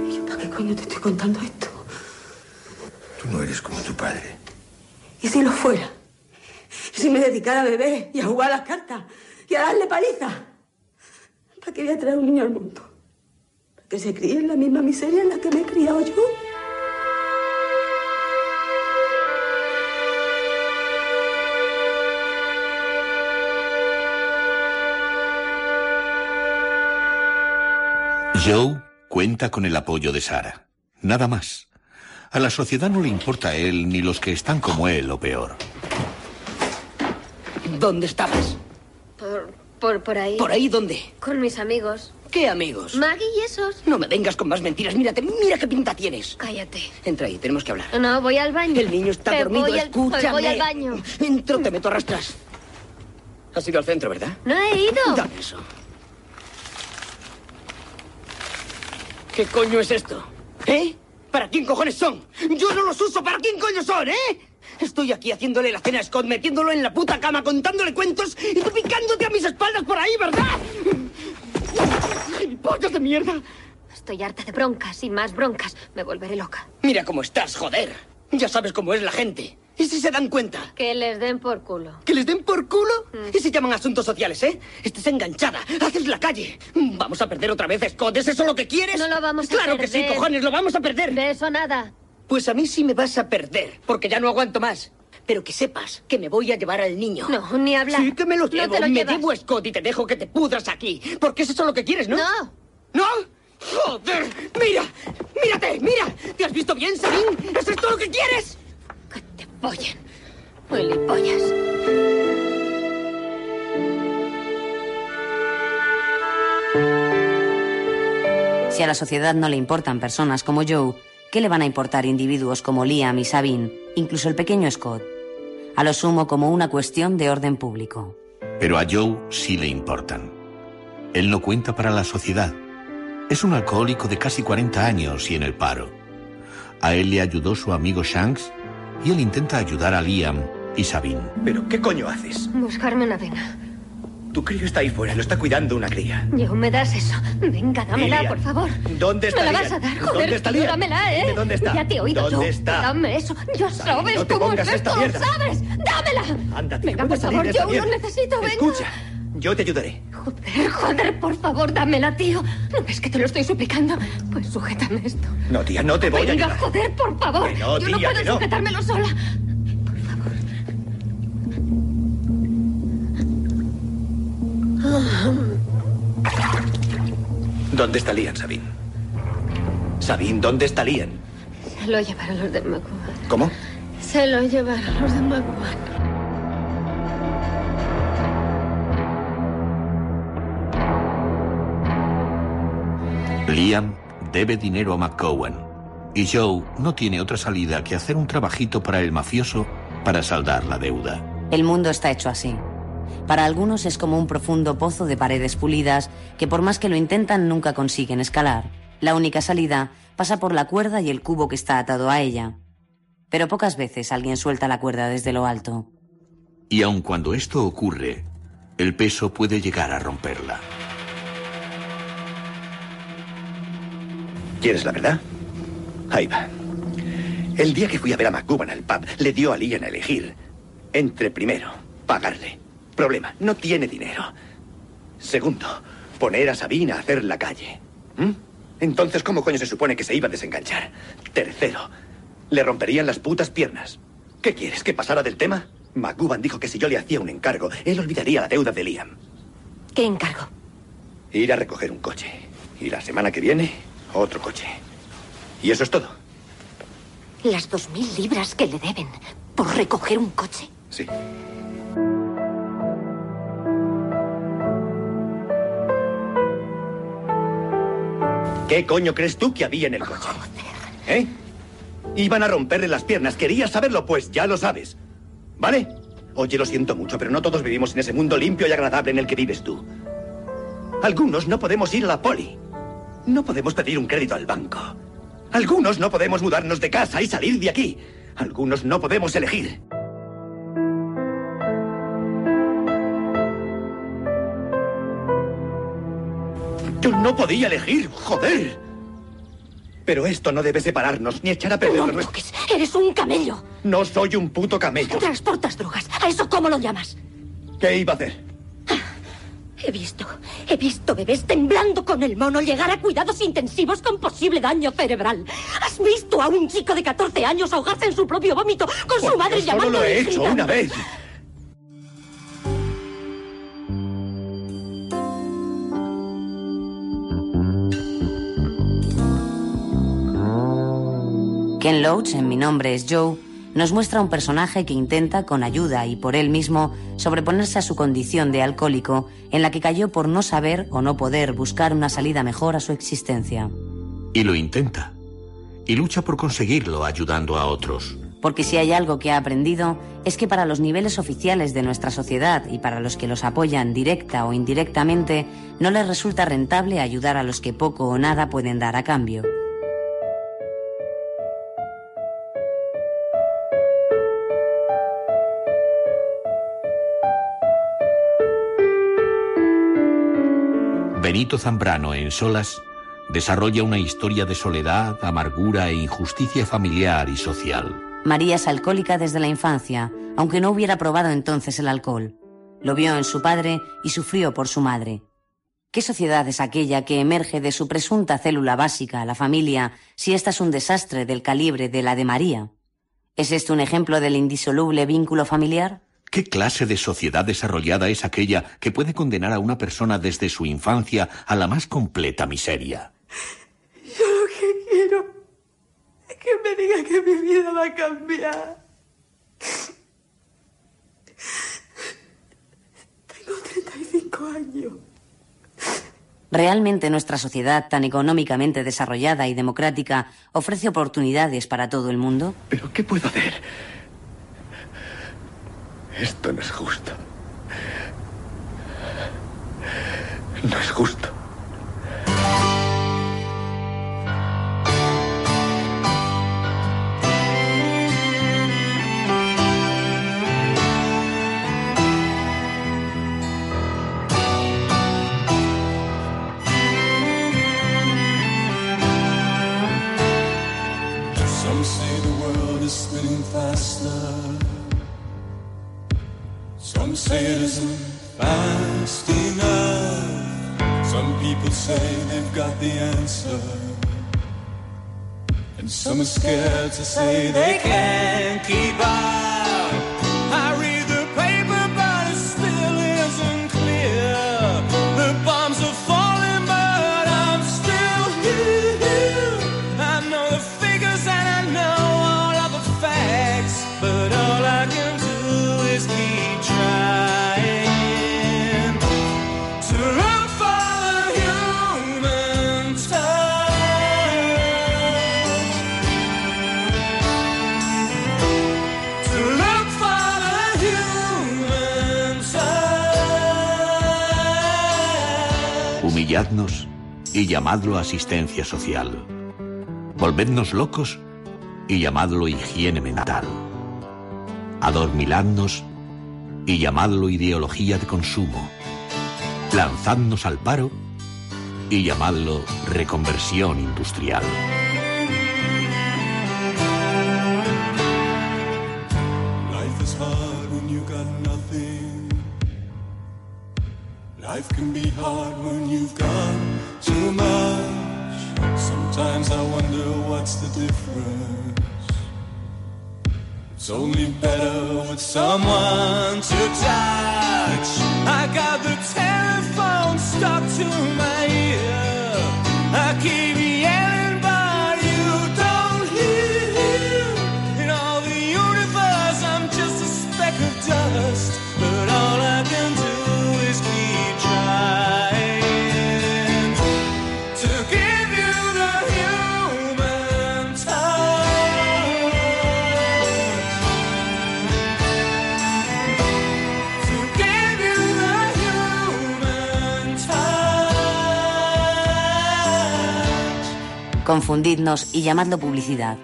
¿Y yo para qué coño te estoy contando esto? Tú no eres como tu padre. ¿Y si lo fuera? ¿Y si me dedicara a beber y a jugar a las cartas y a darle paliza? ¿Para qué voy a traer un niño al mundo? ¿Para que se críe en la misma miseria en la que me he criado yo? Joe cuenta con el apoyo de Sara. Nada más. A la sociedad no le importa a él ni los que están como él o peor. ¿Dónde estabas? Por, por, por ahí. ¿Por ahí dónde? Con mis amigos. ¿Qué amigos? Maggie y esos. No me vengas con más mentiras. Mírate, mira qué pinta tienes. Cállate. Entra ahí, tenemos que hablar. No, voy al baño. El niño está Me dormido, voy al- escúchame. voy al baño. Entro, te meto a rastras. Has ido al centro, ¿verdad? No he ido. Dame eso. ¿Qué coño es esto? ¿Eh? ¿Para quién cojones son? Yo no los uso. ¿Para quién coño son, eh? Estoy aquí haciéndole la cena a Scott, metiéndolo en la puta cama, contándole cuentos y tú picándote a mis espaldas por ahí, ¿verdad? ¡Gilipollas de mierda! Estoy harta de broncas y más broncas. Me volveré loca. Mira cómo estás, joder. Ya sabes cómo es la gente. ¿Y si se dan cuenta? Que les den por culo. ¿Que les den por culo? Y se llaman asuntos sociales, ¿eh? Estás enganchada. Haces la calle. Vamos a perder otra vez, Scott. ¿Es eso lo que quieres? No lo vamos a Claro perder. que sí, cojones, lo vamos a perder. De eso nada. Pues a mí sí me vas a perder, porque ya no aguanto más. Pero que sepas que me voy a llevar al niño. No, ni hablar. Sí, que me lo No llevo. te lo me llevas. llevo a Scott y te dejo que te pudras aquí. Porque es eso lo que quieres, ¿no? No. ¿No? ¡Joder! ¡Mira! ¡Mírate! ¡Mira! ¿Te has visto bien, Sabine? ¿Es esto lo que quieres? Pollen. Gilipollas. Si a la sociedad no le importan personas como Joe, ¿qué le van a importar individuos como Liam y Sabine, incluso el pequeño Scott? A lo sumo como una cuestión de orden público. Pero a Joe sí le importan. Él no cuenta para la sociedad. Es un alcohólico de casi 40 años y en el paro. A él le ayudó su amigo Shanks y él intenta ayudar a Liam y Sabine. ¿Pero qué coño haces? Buscarme una vena. Tu crío está ahí fuera, lo está cuidando una cría. Yo, ¿me das eso? Venga, dámela, Liam, por favor. ¿dónde está Me la Liam? vas a dar, joder. ¿Dónde está tío, Liam? Dámela, ¿eh? Dime dónde está. Ya te he oído ¿Dónde yo. está? Dame eso. Ya sabes no te cómo pongas es esta esto. ¿sabes? ¡Dámela! Ándate, Venga, por favor, de yo lo necesito, venga. Escucha, yo te ayudaré. Joder, joder, por favor, dámela, tío. ¿No ves que te lo estoy suplicando? Pues sujétame esto. No, tía, no te voy a Venga, ayudar. joder, por favor. Que no, yo no puedo que no. sujetármelo sola. ¿Dónde está Liam, Sabine? Sabine, ¿dónde está Liam? Se lo llevaron los de Macuban. ¿Cómo? Se lo llevaron los de Macuban. Liam debe dinero a McCowan y Joe no tiene otra salida que hacer un trabajito para el mafioso para saldar la deuda. El mundo está hecho así. Para algunos es como un profundo pozo de paredes pulidas que por más que lo intentan nunca consiguen escalar. La única salida pasa por la cuerda y el cubo que está atado a ella. Pero pocas veces alguien suelta la cuerda desde lo alto. Y aun cuando esto ocurre, el peso puede llegar a romperla. ¿Quieres la verdad? Ahí va. El día que fui a ver a McGuban al pub, le dio a Liam a elegir entre primero, pagarle. Problema, no tiene dinero. Segundo, poner a Sabina a hacer la calle. ¿Mm? Entonces, ¿cómo coño se supone que se iba a desenganchar? Tercero, le romperían las putas piernas. ¿Qué quieres? ¿Que pasara del tema? McGuban dijo que si yo le hacía un encargo, él olvidaría la deuda de Liam. ¿Qué encargo? Ir a recoger un coche. Y la semana que viene, otro coche. Y eso es todo. Las dos mil libras que le deben por recoger un coche. Sí. ¿Qué coño crees tú que había en el coche? ¿Eh? Iban a romperle las piernas. ¿Querías saberlo? Pues ya lo sabes. ¿Vale? Oye, lo siento mucho, pero no todos vivimos en ese mundo limpio y agradable en el que vives tú. Algunos no podemos ir a la poli. No podemos pedir un crédito al banco. Algunos no podemos mudarnos de casa y salir de aquí. Algunos no podemos elegir. Yo no podía elegir, joder. Pero esto no debe separarnos ni echar a perder No me toques. Eres un camello. No soy un puto camello. Transportas drogas. ¿A eso cómo lo llamas? ¿Qué iba a hacer? He visto, he visto bebés temblando con el mono llegar a cuidados intensivos con posible daño cerebral. ¿Has visto a un chico de 14 años ahogarse en su propio vómito con su madre solo llamando lo he hecho una vez. Ken Loach, en Mi nombre es Joe, nos muestra un personaje que intenta, con ayuda y por él mismo, sobreponerse a su condición de alcohólico en la que cayó por no saber o no poder buscar una salida mejor a su existencia. Y lo intenta. Y lucha por conseguirlo ayudando a otros. Porque si hay algo que ha aprendido es que para los niveles oficiales de nuestra sociedad y para los que los apoyan directa o indirectamente, no les resulta rentable ayudar a los que poco o nada pueden dar a cambio. Zambrano en Solas desarrolla una historia de soledad, amargura e injusticia familiar y social. María es alcohólica desde la infancia, aunque no hubiera probado entonces el alcohol. Lo vio en su padre y sufrió por su madre. ¿Qué sociedad es aquella que emerge de su presunta célula básica, la familia, si esta es un desastre del calibre de la de María? ¿Es esto un ejemplo del indisoluble vínculo familiar? ¿Qué clase de sociedad desarrollada es aquella que puede condenar a una persona desde su infancia a la más completa miseria? Yo lo que quiero es que me diga que mi vida va a cambiar. Tengo 35 años. ¿Realmente nuestra sociedad, tan económicamente desarrollada y democrática, ofrece oportunidades para todo el mundo? ¿Pero qué puedo hacer? Esto no es justo. No es justo. Some say the world is spinning faster. Some say it isn't fast enough. Some people say they've got the answer. And some are scared to say they can't keep up. Humilladnos y llamadlo asistencia social. Volvednos locos y llamadlo higiene mental. Adormiladnos y llamadlo ideología de consumo. Lanzadnos al paro y llamadlo reconversión industrial. You've got too much. Sometimes I wonder what's the difference. It's only better with someone to touch. I got Confundidnos y llamadlo publicidad.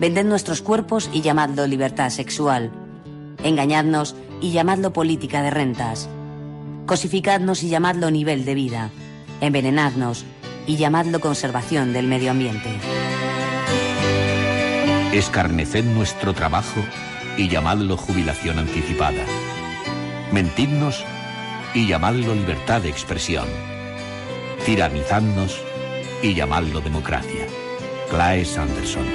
Vended nuestros cuerpos y llamadlo libertad sexual. Engañadnos y llamadlo política de rentas. Cosificadnos y llamadlo nivel de vida. Envenenadnos y llamadlo conservación del medio ambiente. Escarneced nuestro trabajo y llamadlo jubilación anticipada. Mentidnos y llamadlo libertad de expresión. Tiranizadnos y llamadlo democracia. Claes Anderson.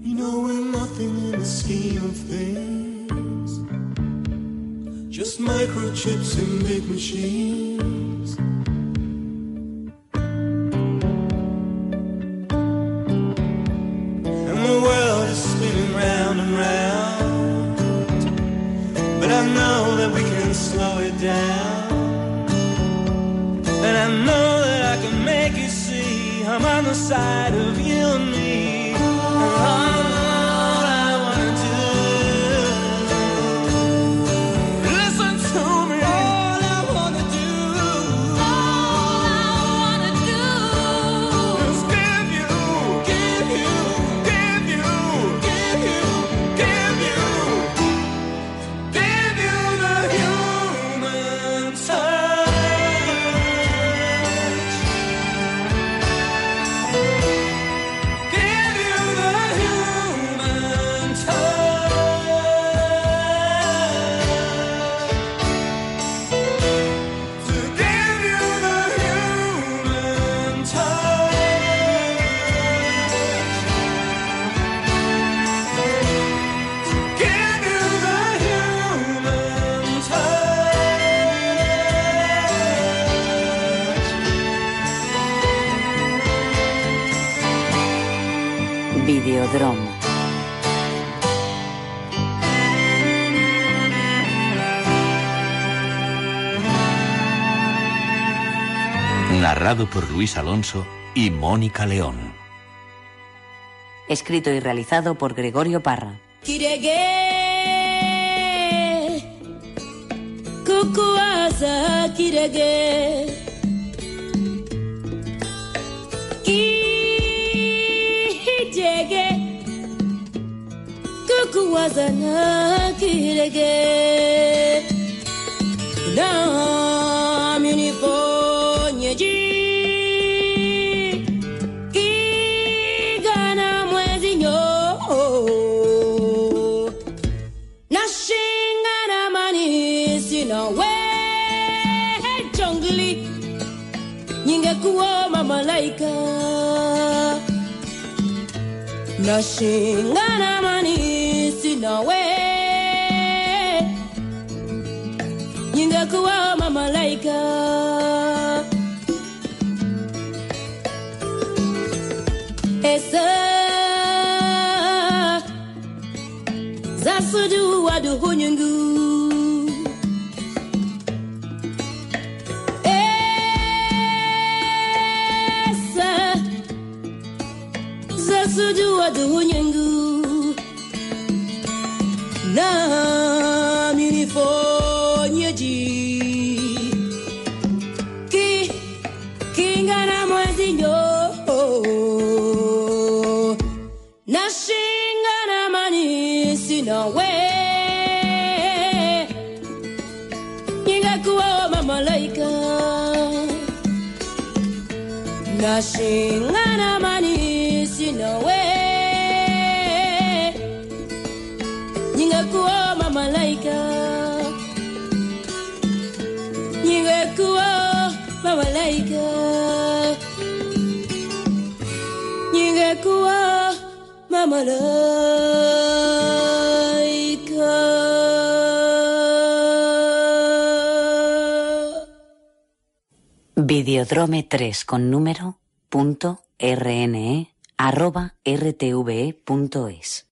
You know we're nothing in the scheme of things. Just microchips in big machines. Narrado por Luis Alonso y Mónica León. Escrito y realizado por Gregorio Parra. Kirege Nashingana mani sina we Ningekuwa mamalaika Esa. Zasudu Videodrome 3 con número rne arroba rtve punto es.